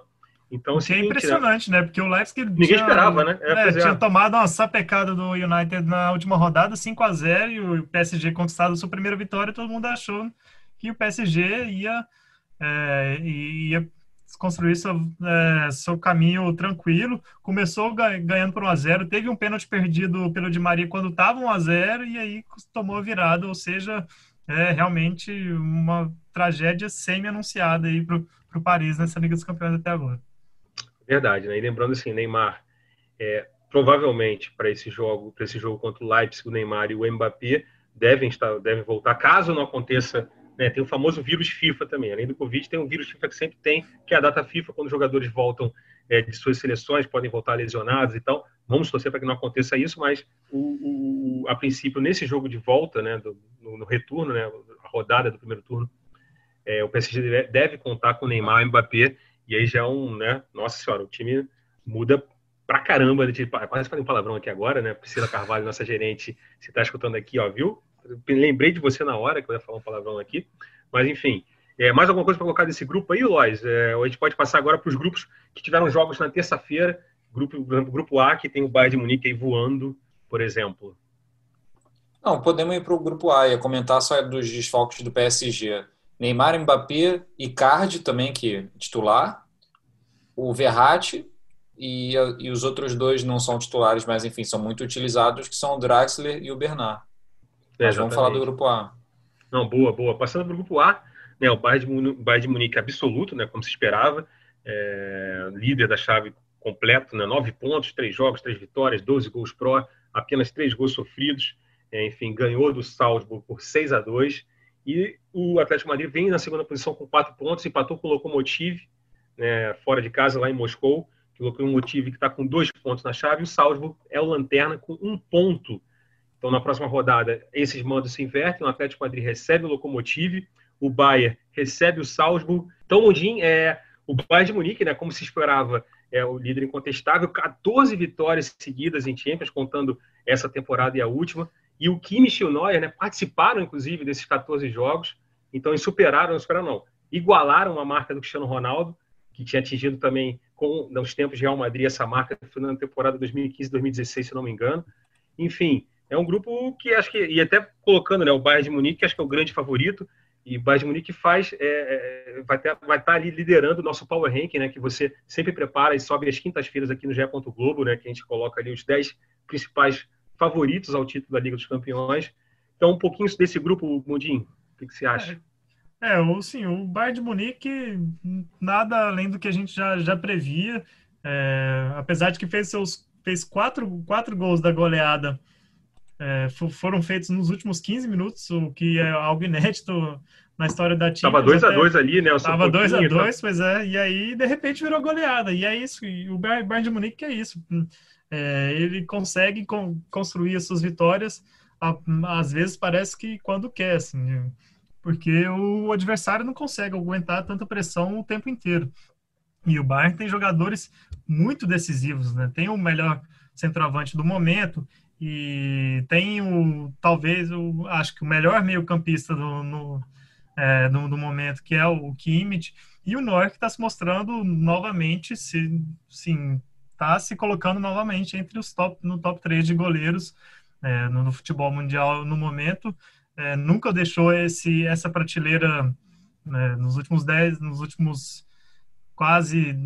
Então, é seguinte, é impressionante, né? Porque o Leipzig ninguém tinha, esperava, né? É, é, tinha tomado uma sapecada do United na última rodada, 5 a 0 e o PSG conquistado a sua primeira vitória, todo mundo achou que o PSG ia, é, ia construir seu, é, seu caminho tranquilo. Começou ganhando por 1 a 0 teve um pênalti perdido pelo Di Maria quando estava 1 a 0 e aí tomou a virada, ou seja, é realmente uma tragédia semi-anunciada aí para o Paris nessa Liga dos Campeões até agora. Verdade, né? E lembrando assim, Neymar, é, provavelmente para esse jogo, para esse jogo contra o Leipzig, o Neymar e o Mbappé devem estar, devem voltar. Caso não aconteça, né, tem o famoso vírus FIFA também. Além do Covid, tem um vírus FIFA que sempre tem, que é a data FIFA, quando os jogadores voltam é, de suas seleções, podem voltar lesionados e tal. Vamos torcer para que não aconteça isso, mas o, o, a princípio, nesse jogo de volta, né, do, no, no, retorno, né, a rodada do primeiro turno, é, o PSG deve contar com Neymar e Mbappé e aí já é um, né? Nossa senhora, o time muda pra caramba. De, quase falei um palavrão aqui agora, né? Priscila Carvalho, nossa gerente, se tá escutando aqui, ó, viu? Lembrei de você na hora que eu ia falar um palavrão aqui. Mas enfim, é, mais alguma coisa para colocar desse grupo aí, Lois? É, a gente pode passar agora para os grupos que tiveram jogos na terça-feira. Grupo, grupo A, que tem o Bayern de Munique aí voando, por exemplo. Não, podemos ir para o grupo A. e comentar só dos desfalques do PSG. Neymar, Mbappé, Icardi também, que é titular, o Verratti e, e, os outros dois não são titulares, mas enfim, são muito utilizados, que são o Draxler e o Bernard. É, vamos falar do grupo A. Não, boa, boa. Passando para o grupo A, né, o Bayern de, Munique absoluto, né, como se esperava, é, líder da chave completo, né, nove pontos, três jogos, três vitórias, 12 gols pró, apenas três gols sofridos, é, enfim, ganhou do Salzburg por 6 a 2 e o Atlético Madrid vem na segunda posição com quatro pontos, empatou com o Lokomotiv, né, fora de casa, lá em Moscou, que o Lokomotiv que está com dois pontos na chave, e o Salzburg é o lanterna com um ponto. Então, na próxima rodada, esses mandos se invertem, o Atlético Madrid recebe o Lokomotiv, o Bayern recebe o Salzburg. Então, Mundim, é, o Bayern de Munique, né, como se esperava, é o líder incontestável, 14 vitórias seguidas em Champions, contando essa temporada e a última. E o Kimmich e o Neuer né, participaram, inclusive, desses 14 jogos. Então, eles superaram, não superaram não, igualaram a marca do Cristiano Ronaldo, que tinha atingido também, com, nos tempos de Real Madrid, essa marca na temporada 2015-2016, se não me engano. Enfim, é um grupo que acho que, e até colocando né, o Bayern de Munique, que acho que é o grande favorito, e o Bayern de Munique faz, é, é, vai, ter, vai estar ali liderando o nosso Power Ranking, né, que você sempre prepara e sobe às quintas-feiras aqui no GE. Globo, né, que a gente coloca ali os 10 principais favoritos ao título da Liga dos Campeões. Então, um pouquinho desse grupo, Mundinho, o que, que você acha? É, é sim, o Bayern de Munique, nada além do que a gente já, já previa. É, apesar de que fez seus fez quatro, quatro gols da goleada, é, foram feitos nos últimos 15 minutos, o que é algo inédito na história da time. Tava 2 a 2 ali, né? Tava 2 a 2 tá... pois é. E aí, de repente, virou goleada. E é isso. E o Bayern de Munique é isso. É, ele consegue com, construir as suas vitórias, a, às vezes parece que quando quer, assim, porque o adversário não consegue aguentar tanta pressão o tempo inteiro. E o Bayern tem jogadores muito decisivos, né? Tem o melhor centroavante do momento e tem o talvez o acho que o melhor meio-campista do, no, é, do, do, momento, que é o Kimmich, e o Neuer que está se mostrando novamente se, sim, está se colocando novamente entre os top, no top 3 de goleiros é, no, no, futebol mundial no momento. É, nunca deixou esse, essa prateleira né, nos últimos 10, nos últimos quase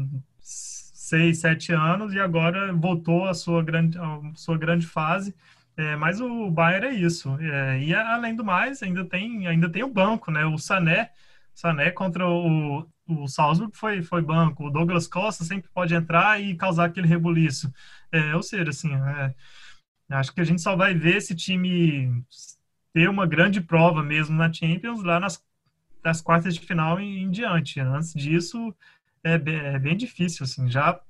6, 7 anos e agora voltou à sua grande, à sua grande fase. É, mas o Bayern é isso. É, e além do mais, ainda tem, ainda tem o banco, né? O Sané, Sané contra o, o Salzburg foi, foi banco, o Douglas Costa sempre pode entrar e causar aquele rebuliço. É, ou seja, assim, é, acho que a gente só vai ver esse time ter uma grande prova mesmo na Champions lá nas, nas quartas de final em, em diante. Antes disso, é bem, é bem, difícil, assim, já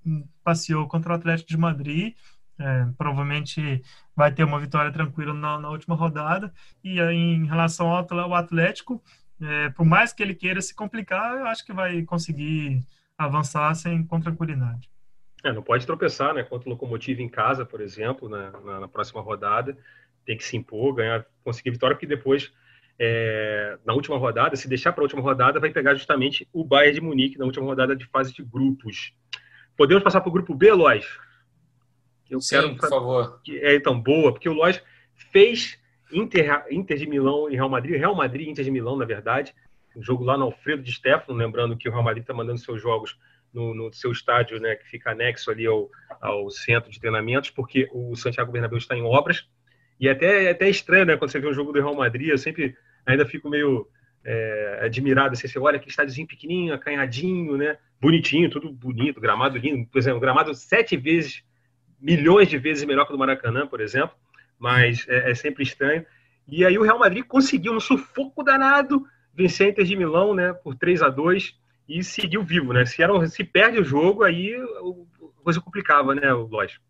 passeou contra o Atlético de Madrid, é, provavelmente vai ter uma vitória tranquila na, na última rodada, e em relação ao Atlético, é, por mais que ele queira se complicar, eu acho que vai conseguir avançar sem com tranquilidade. É, não pode tropeçar, né? Contra o Locomotivo em casa, por exemplo, na, na, na, próxima rodada, tem que se impor, ganhar, conseguir vitória, porque depois, é, na última rodada, se deixar para a última rodada, vai pegar justamente o Bayern de Munique na última rodada de fase de grupos. Podemos passar para o grupo B, Lois? Eu Sim, quero, por favor. É, então, boa, porque o Lois fez Inter, Inter de Milão e Real Madrid, Real Madrid e Inter de Milão, na verdade, um jogo lá no Alfredo de Stefano, lembrando que o Real Madrid está mandando seus jogos no, no, seu estádio, né, que fica anexo ali ao, ao centro de treinamentos, porque o Santiago Bernabéu está em obras, e até, é até estranho, né, quando você vê um jogo do Real Madrid, eu sempre ainda fico meio é, admirado, assim, você olha que estádiozinho pequenininho, acanhadinho, né, bonitinho, tudo bonito, gramado lindo, por exemplo, gramado sete vezes, milhões de vezes melhor que o do Maracanã, por exemplo, mas é, é sempre estranho. E aí o Real Madrid conseguiu, no sufoco danado, vencer a Inter de Milão, né, por 3 a 2 e seguiu vivo, né? Se, era, se perde o jogo, aí a coisa complicava, né, lógico.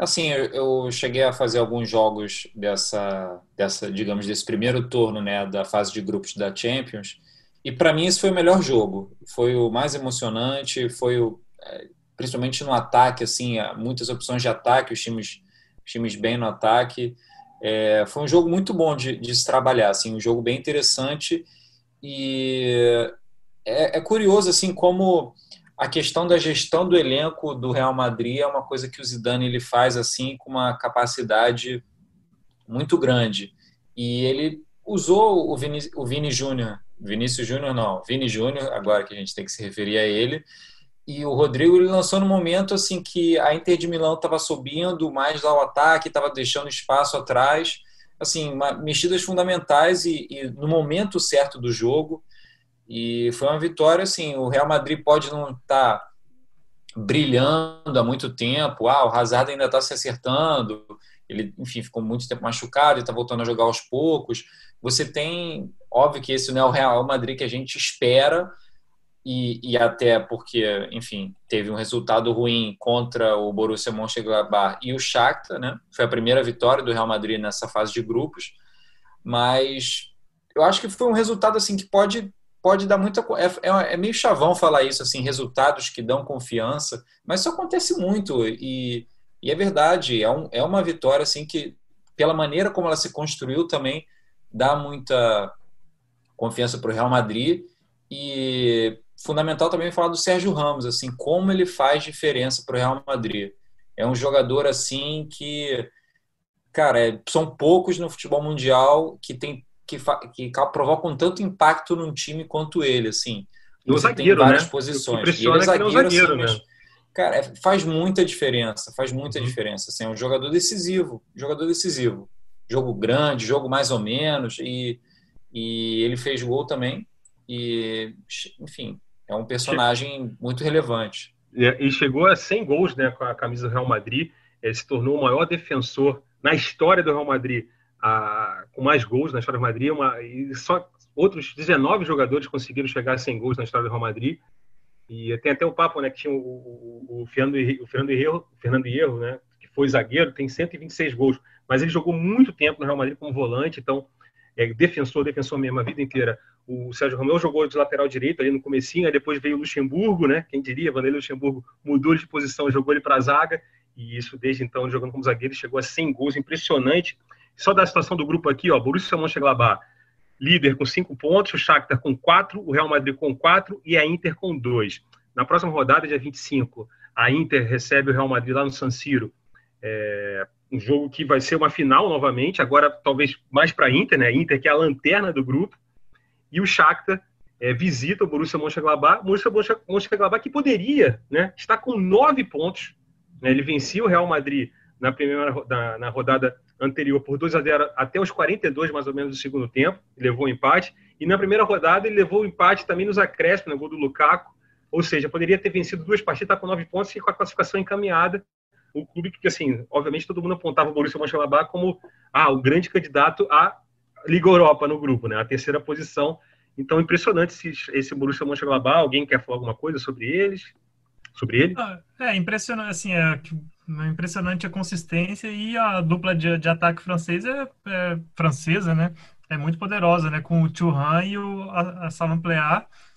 Assim, eu cheguei a fazer alguns jogos dessa, dessa, digamos, desse primeiro turno, né, da fase de grupos da Champions, e para mim esse foi o melhor jogo. Foi o mais emocionante, foi o, é, principalmente no ataque, assim, muitas opções de ataque, os times, times bem no ataque. É, foi um jogo muito bom de, de, se trabalhar, assim, um jogo bem interessante e é, é, curioso assim como a questão da gestão do elenco do Real Madrid é uma coisa que o Zidane ele faz assim com uma capacidade muito grande. E ele usou o Vini, o Vini Júnior, Vinícius Júnior não, Vini Júnior agora que a gente tem que se referir a ele. E o Rodrigo ele lançou no momento assim que a Inter de Milão estava subindo mais ao ataque, estava deixando espaço atrás, assim, mexidas fundamentais e, e, no momento certo do jogo. E foi uma vitória assim, o Real Madrid pode não estar tá brilhando há muito tempo, ah, o Hazard ainda está se acertando, ele, enfim, ficou muito tempo machucado e está voltando a jogar aos poucos. Você tem, óbvio que esse não é o Real Madrid que a gente espera, e, e, até porque, enfim, teve um resultado ruim contra o Borussia Mönchengladbach e o Shakhtar, né? Foi a primeira vitória do Real Madrid nessa fase de grupos, mas eu acho que foi um resultado assim que pode pode dar muita é, é, é meio chavão falar isso assim, resultados que dão confiança, mas isso acontece muito e, e é verdade, é, um, é uma vitória assim que pela maneira como ela se construiu também dá muita confiança para o Real Madrid e fundamental também falar do Sérgio Ramos, assim, como ele faz diferença para o Real Madrid. É um jogador assim que, cara, é, são poucos no futebol mundial que tem que, que provocam tanto impacto num time quanto ele, assim. No zagueiro, tem várias né? posições. E ele é zagueiro, zagueiro assim, né? mas, cara, é, faz muita diferença, faz muita uhum. diferença. Assim, é um jogador decisivo, jogador decisivo. Jogo grande, jogo mais ou menos, e, e ele fez gol também. E, enfim, é um personagem muito relevante. E chegou a 100 gols né, com a camisa do Real Madrid. Ele se tornou o maior defensor na história do Real Madrid, a, com mais gols na história do Madrid. Uma, e só outros 19 jogadores conseguiram chegar a 100 gols na história do Real Madrid. E tem até o papo, né, que tinha o, o, o Fernando, o Fernando Hierro, Fernando Hierro, né, que foi zagueiro, tem 126 gols, mas ele jogou muito tempo no Real Madrid como volante, então é defensor, defensor mesmo a vida inteira. O Sérgio Romeu jogou de lateral direito ali no comecinho, aí depois veio o Luxemburgo, né? Quem diria, Vanderlei Luxemburgo mudou de posição, jogou ele para a zaga, e isso desde então, jogando como zagueiro, chegou a 100 gols, impressionante. Só da situação do grupo aqui, ó, Borussia Mönchengladbach, líder com 5 pontos, o Shakhtar com 4, o Real Madrid com 4 e a Inter com 2. Na próxima rodada, dia 25, a Inter recebe o Real Madrid lá no San Siro, é, um jogo que vai ser uma final novamente, agora talvez mais para a Inter, né? Inter que é a lanterna do grupo, e o Shakhtar é, visita o Borussia Mönchengladbach, Borussia Mönchengladbach que poderia, né? Estar com nove pontos, né? Ele vencia o Real Madrid na primeira na, na rodada anterior por 2 a 0 até os 42 mais ou menos do segundo tempo, levou o empate, e na primeira rodada ele levou o empate também nos acréscimos, no gol do Lukaku, ou seja, poderia ter vencido duas partidas, tá com nove pontos e com a classificação encaminhada o clube que, assim, obviamente todo mundo apontava o Borussia Mönchengladbach como ah, o grande candidato à Liga Europa no grupo, né? A terceira posição. Então, impressionante esse, esse Borussia Mönchengladbach. Alguém quer falar alguma coisa sobre eles? Sobre ele? Ah, é impressionante, assim, é, impressionante a consistência e a dupla de, de ataque francês é, é, francesa, né? É muito poderosa, né? Com o Thuram e o a, Salon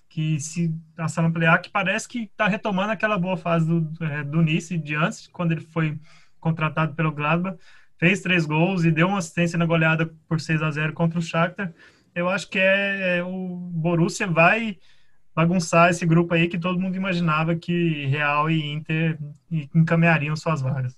que se a Samplear que parece que está retomando aquela boa fase do, é, do Nice de antes, quando ele foi contratado pelo Gladbach, fez três gols e deu uma assistência na goleada por 6 a 0 contra o Shakhtar. Eu acho que é, é o Borussia vai bagunçar esse grupo aí que todo mundo imaginava que Real e Inter encaminhariam suas vagas.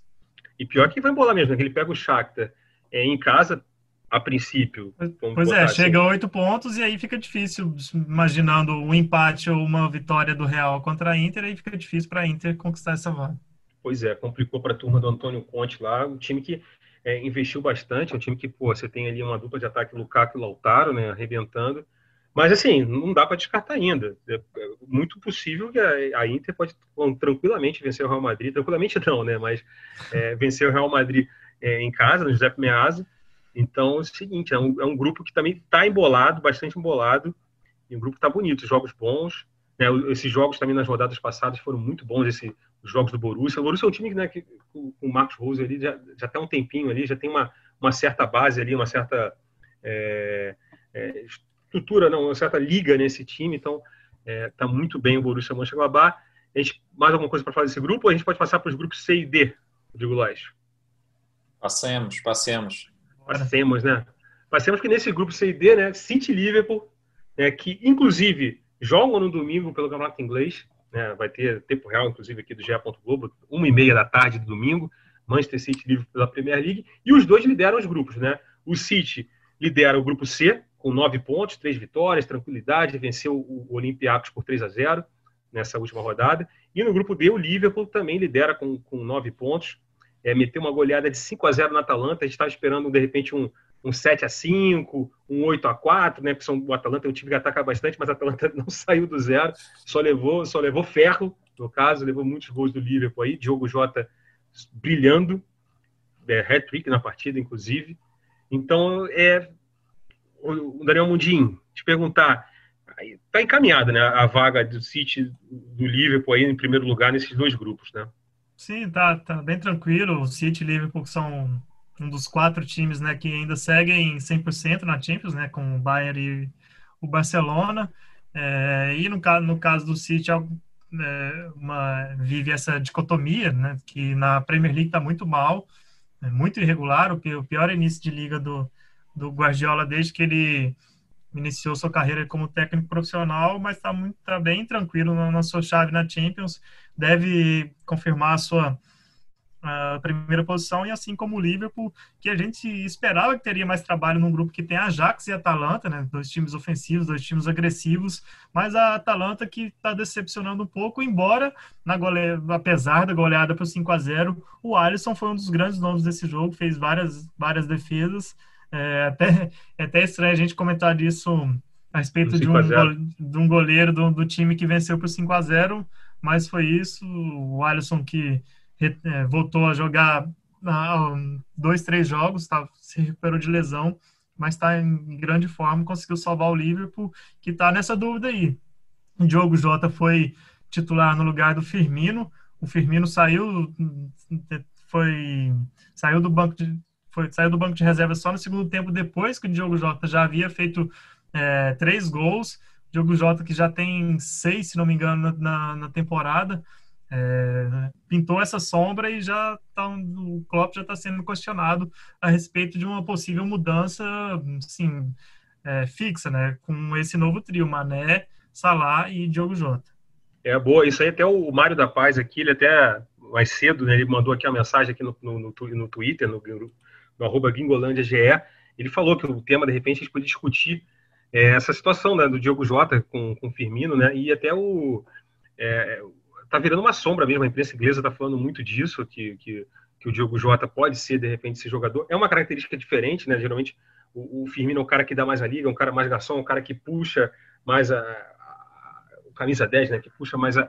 E pior que vai embolar mesmo, né? que ele pega o Shakhtar é, em casa, a princípio. Pois é, assim. chega a oito pontos e aí fica difícil, imaginando um empate ou uma vitória do Real contra a Inter, aí fica difícil para a Inter conquistar essa vaga. Pois é, complicou para a turma do Antônio Conte lá, um time que é, investiu bastante, é um time que, pô, você tem ali uma dupla de ataque, Lukaku e Lautaro, né, arrebentando, mas, assim, não dá para descartar ainda. É, é muito possível que a, Inter pode tranquilamente vencer o Real Madrid. Tranquilamente não, né? Mas é, vencer o Real Madrid é, em casa, no Giuseppe Meazza. Então, é o seguinte, é um, é um grupo que também está embolado, bastante embolado. E o grupo está bonito, jogos bons. Né? Esses jogos também nas rodadas passadas foram muito bons, esse, os jogos do Borussia. O Borussia é um time né, que, com o Marcos Rose ali, já, já tem um tempinho ali, já tem uma, uma certa base ali, uma certa... É, é, estrutura, não, uma certa liga nesse time, então está é, tá muito bem o Borussia Mönchengladbach. A gente, mais alguma coisa para falar desse grupo ou a gente pode passar para os grupos C e D, Rodrigo Lais? Passemos, passemos. Passemos, né? Passemos que nesse grupo C e D, né, City e Liverpool, né, que inclusive jogam no domingo pelo Campeonato Inglês, né, vai ter tempo real, inclusive, aqui do GE. Globo, uma e meia da tarde do domingo, Manchester City Liverpool pela Premier League, e os dois lideram os grupos, né? O City lidera o grupo C, com nove pontos, três vitórias, tranquilidade, venceu o Olympiacos por 3 a 0 nessa última rodada. E no grupo D, o Liverpool também lidera com, com nove pontos, é, meteu uma goleada de 5 a 0 na Atalanta. A gente estava esperando, de repente, um, um 7 a 5 um 8 a 4 né? Porque são, o Atalanta é um time que ataca bastante, mas a Atalanta não saiu do zero, só levou, só levou ferro, no caso, levou muitos gols do Liverpool aí. Diogo Jota brilhando, é, hat-trick na partida, inclusive. Então, é, o Daniel Mundim, te perguntar, está encaminhada né, a vaga do City, do Liverpool aí em primeiro lugar nesses dois grupos, né? Sim, tá, tá bem tranquilo. O City e Liverpool são um dos quatro times né, que ainda seguem 100% na Champions, né, com o Bayern e o Barcelona. É, e no caso, no caso do City, é, uma, vive essa dicotomia, né, que na Premier League está muito mal, é muito irregular, o pior início de liga do, do Guardiola desde que ele iniciou sua carreira como técnico profissional, mas está tá bem tranquilo na, na, sua chave na Champions. Deve confirmar a sua a primeira posição e assim como o Liverpool, que a gente esperava que teria mais trabalho num grupo que tem Ajax e Atalanta, né? Dois times ofensivos, dois times agressivos, mas a Atalanta que está decepcionando um pouco, embora na gole... apesar da goleada por 5 a 0, o Alisson foi um dos grandes nomes desse jogo, fez várias várias defesas é até, é até estranho a gente comentar disso a respeito de um, de um goleiro do, do, time que venceu por 5 a 0 mas foi isso. O Alisson que é, voltou a jogar ah, dois, três jogos, tá, se recuperou de lesão, mas está em grande forma, conseguiu salvar o Liverpool, que está nessa dúvida aí. O Diogo Jota foi titular no lugar do Firmino. O Firmino saiu, foi, saiu do banco de, foi, saiu do banco de reserva só no segundo tempo, depois que o Diogo Jota já havia feito é, três gols. Diogo Jota, que já tem seis, se não me engano, na, na temporada, é, pintou essa sombra e já tá, o Klopp já está sendo questionado a respeito de uma possível mudança assim, é, fixa, né? Com esse novo trio, Mané, Salah e Diogo Jota. É boa, isso aí até o Mário da Paz aqui, ele até mais cedo, né, ele mandou aqui uma mensagem aqui no, no, no Twitter, no, no arroba GuingolândiaGE, ele falou que o tema, de repente, a gente podia discutir é, essa situação né, do Diogo Jota com, com o Firmino, né, e até o... É, tá virando uma sombra mesmo, a imprensa inglesa está falando muito disso, que, que, que, o Diogo Jota pode ser, de repente, esse jogador. É uma característica diferente, né, geralmente o, o Firmino é o cara que dá mais a liga, é um cara mais garçom, é um cara que puxa mais a camisa 10, né, que puxa mais a,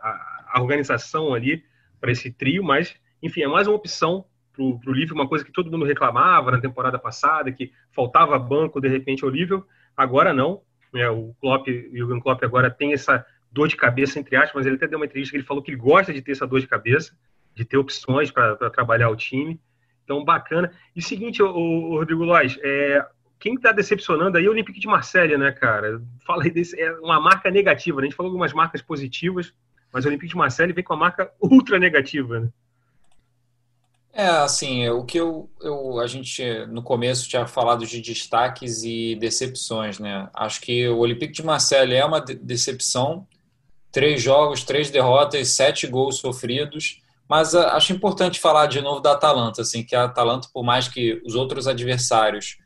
a organização ali para esse trio, mas, enfim, é mais uma opção para o Liverpool, uma coisa que todo mundo reclamava na temporada passada, que faltava banco de repente ao Liverpool, agora não. Né? O Klopp, o Jürgen Klopp agora tem essa dor de cabeça, entre aspas, mas ele até deu uma entrevista que ele falou que ele gosta de ter essa dor de cabeça, de ter opções para trabalhar o time. Então, bacana. E seguinte, o, o Rodrigo Lois, é, quem está decepcionando aí é o Olympique de Marselha, né, cara? Fala aí desse, é uma marca negativa, né? A gente falou algumas marcas positivas, mas o Olympique de Marselha vem com a marca ultra negativa, né? É, assim, o que eu, eu, a gente no começo tinha falado de destaques e decepções, né? Acho que o Olympique de Marseille é uma decepção, três jogos, três derrotas, sete gols sofridos. Mas uh, acho importante falar de novo da Atalanta, assim, que a Atalanta, por mais que os outros adversários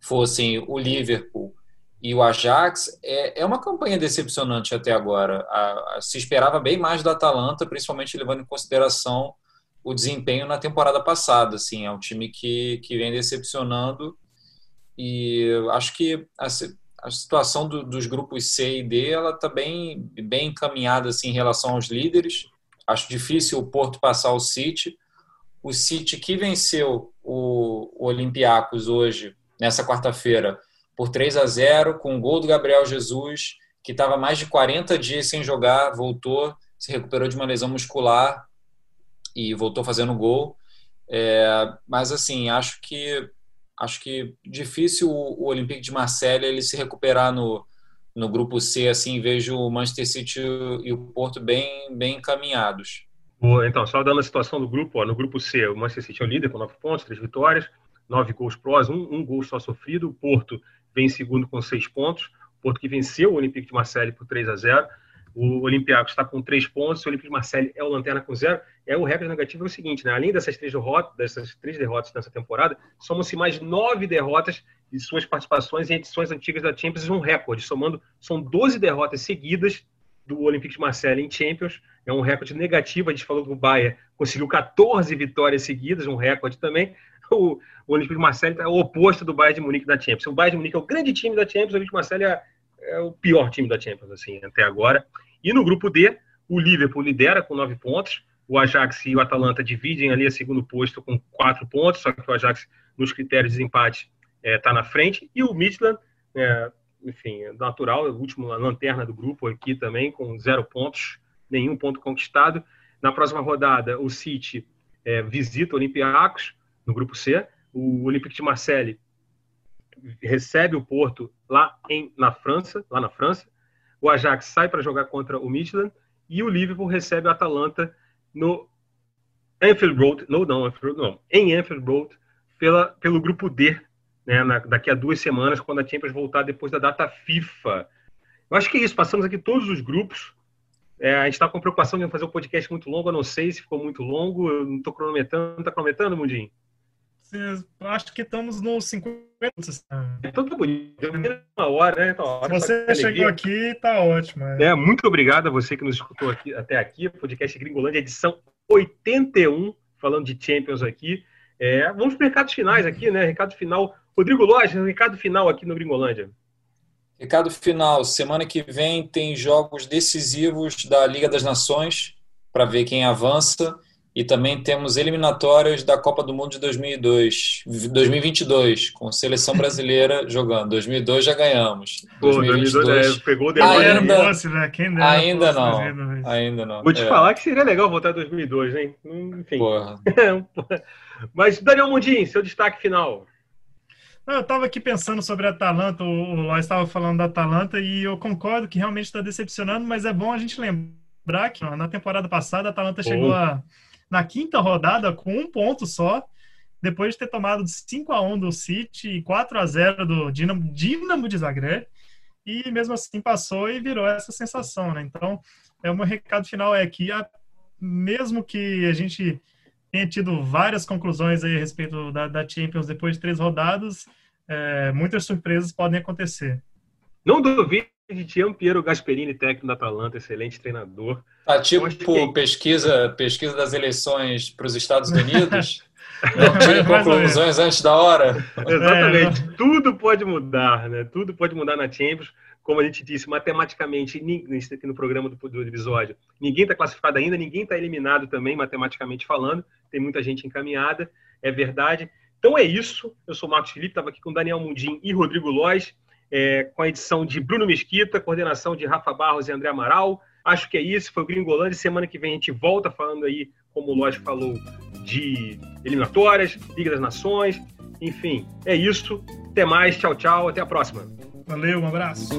fossem o Liverpool e o Ajax, é, é uma campanha decepcionante até agora. A, a, se esperava bem mais da Atalanta, principalmente levando em consideração o desempenho na temporada passada. Assim, é um time que, que vem decepcionando e acho que a, a situação do, dos grupos C e D ela está bem, bem encaminhada assim, em relação aos líderes. Acho difícil o Porto passar o City. O City que venceu o, o Olympiacos hoje, nessa quarta-feira, por 3 a 0 com o gol do Gabriel Jesus, que estava mais de 40 dias sem jogar, voltou, se recuperou de uma lesão muscular e voltou fazendo gol. É, mas assim, acho que acho que difícil o, o Olympique de Marselha ele se recuperar no, no grupo C, assim, vejo o Manchester City e o Porto bem, bem encaminhados. Então, só dando a situação do grupo, ó, no grupo C, o Manchester City é o líder com nove pontos, três vitórias, nove gols prós, um, um gol só sofrido. O Porto vem em segundo com seis pontos. O Porto que venceu o Olympique de Marseille por 3 a 0. O Olympiacos está com três pontos, o Olympique de Marseille é o lanterna com zero. É o recorde negativo é o seguinte, né? Além dessas três derrotas, dessas três derrotas nessa temporada, somam-se mais nove derrotas de suas participações em edições antigas da Champions, um recorde, somando são 12 derrotas seguidas do Olympique de Marseille em Champions. É um recorde negativo. A gente falou que o Bayern conseguiu 14 vitórias seguidas, um recorde também. O, o Olympique de Marseille é o oposto do Bayern de Munique da Champions. O Bayern de Munique é o grande time da Champions, o Olympique de Marseille é é o pior time da Champions, assim, até agora. E no grupo D, o Liverpool lidera com nove pontos, o Ajax e o Atalanta dividem ali a segundo posto com quatro pontos, só que o Ajax, nos critérios de desempate, está é, tá na frente, e o Midland, é, enfim, é natural, é o último lanterna do grupo aqui também, com zero pontos, nenhum ponto conquistado. Na próxima rodada, o City é, visita o Olympiacos, no grupo C, o Olympique de Marseille recebe o Porto lá em, na França, lá na França. O Ajax sai para jogar contra o Midland e o Liverpool recebe o Atalanta no Anfield Road, não, não, Anfield, não, em Anfield Road pela, pelo grupo D, né, na, daqui a duas semanas, quando a Champions voltar depois da data FIFA. Eu acho que é isso, passamos aqui todos os grupos. É, a gente está com preocupação de fazer um podcast muito longo, eu não sei se ficou muito longo, eu não estou cronometrando, está cronometrando, Mundinho? Acho que estamos nos 50 minutos. É tudo bonito. Uma hora, né? Uma hora, você chegou aqui, tá ótimo. É. é. muito obrigado a você que nos escutou aqui, até aqui. Podcast Gringolândia, edição 81, falando de Champions aqui. É, vamos para recados finais aqui, né? Recado final. Rodrigo Loja, recado final aqui no Gringolândia. Recado final. Semana que vem tem jogos decisivos da Liga das Nações para ver quem avança. E também temos eliminatórias da Copa do Mundo de 2002, 2022, com seleção brasileira jogando. 2002 já ganhamos. Pô, 2022 é, pegou o ainda, fosse, né? Quem dera, ainda não. Ainda não. Vou te é. falar que seria legal voltar em 2002, hein? Enfim. Porra. Mas, Daniel Mundin, seu destaque final. Eu estava aqui pensando sobre a Atalanta, o Lois estava falando da Atalanta e eu concordo que realmente está decepcionando, mas é bom a gente lembrar que na temporada passada a Atalanta oh. chegou a na quinta rodada com um ponto só, depois de ter tomado 5 a 1 do City e 4 a 0 do Dinamo, Dinamo de Zagreb, e mesmo assim passou e virou essa sensação, né? Então, é o meu recado final é que a, mesmo que a gente tenha tido várias conclusões aí a respeito da, da Champions depois de três rodadas, é, muitas surpresas podem acontecer. Não duvide de Tian Piero Gasperini, técnico da Atalanta, excelente treinador. Tá tipo que... pesquisa, pesquisa das eleições para os Estados Unidos. Não tire conclusões antes da hora. Exatamente. É. Tudo pode mudar, né? Tudo pode mudar na Champions. Como a gente disse, matematicamente, aqui no programa do, do episódio, ninguém está classificado ainda, ninguém está eliminado também, matematicamente falando. Tem muita gente encaminhada, é verdade. Então é isso. Eu sou o Marcos Felipe, estava aqui com Daniel Mundim e Rodrigo Lois é, com a edição de Bruno Mesquita, coordenação de Rafa Barros e André Amaral. Acho que é isso, foi o Gringolândia. Semana que vem a gente volta falando aí, como o Lodge falou, de eliminatórias, Liga das Nações. Enfim, é isso. Até mais, tchau, tchau, até a próxima. Valeu, um abraço.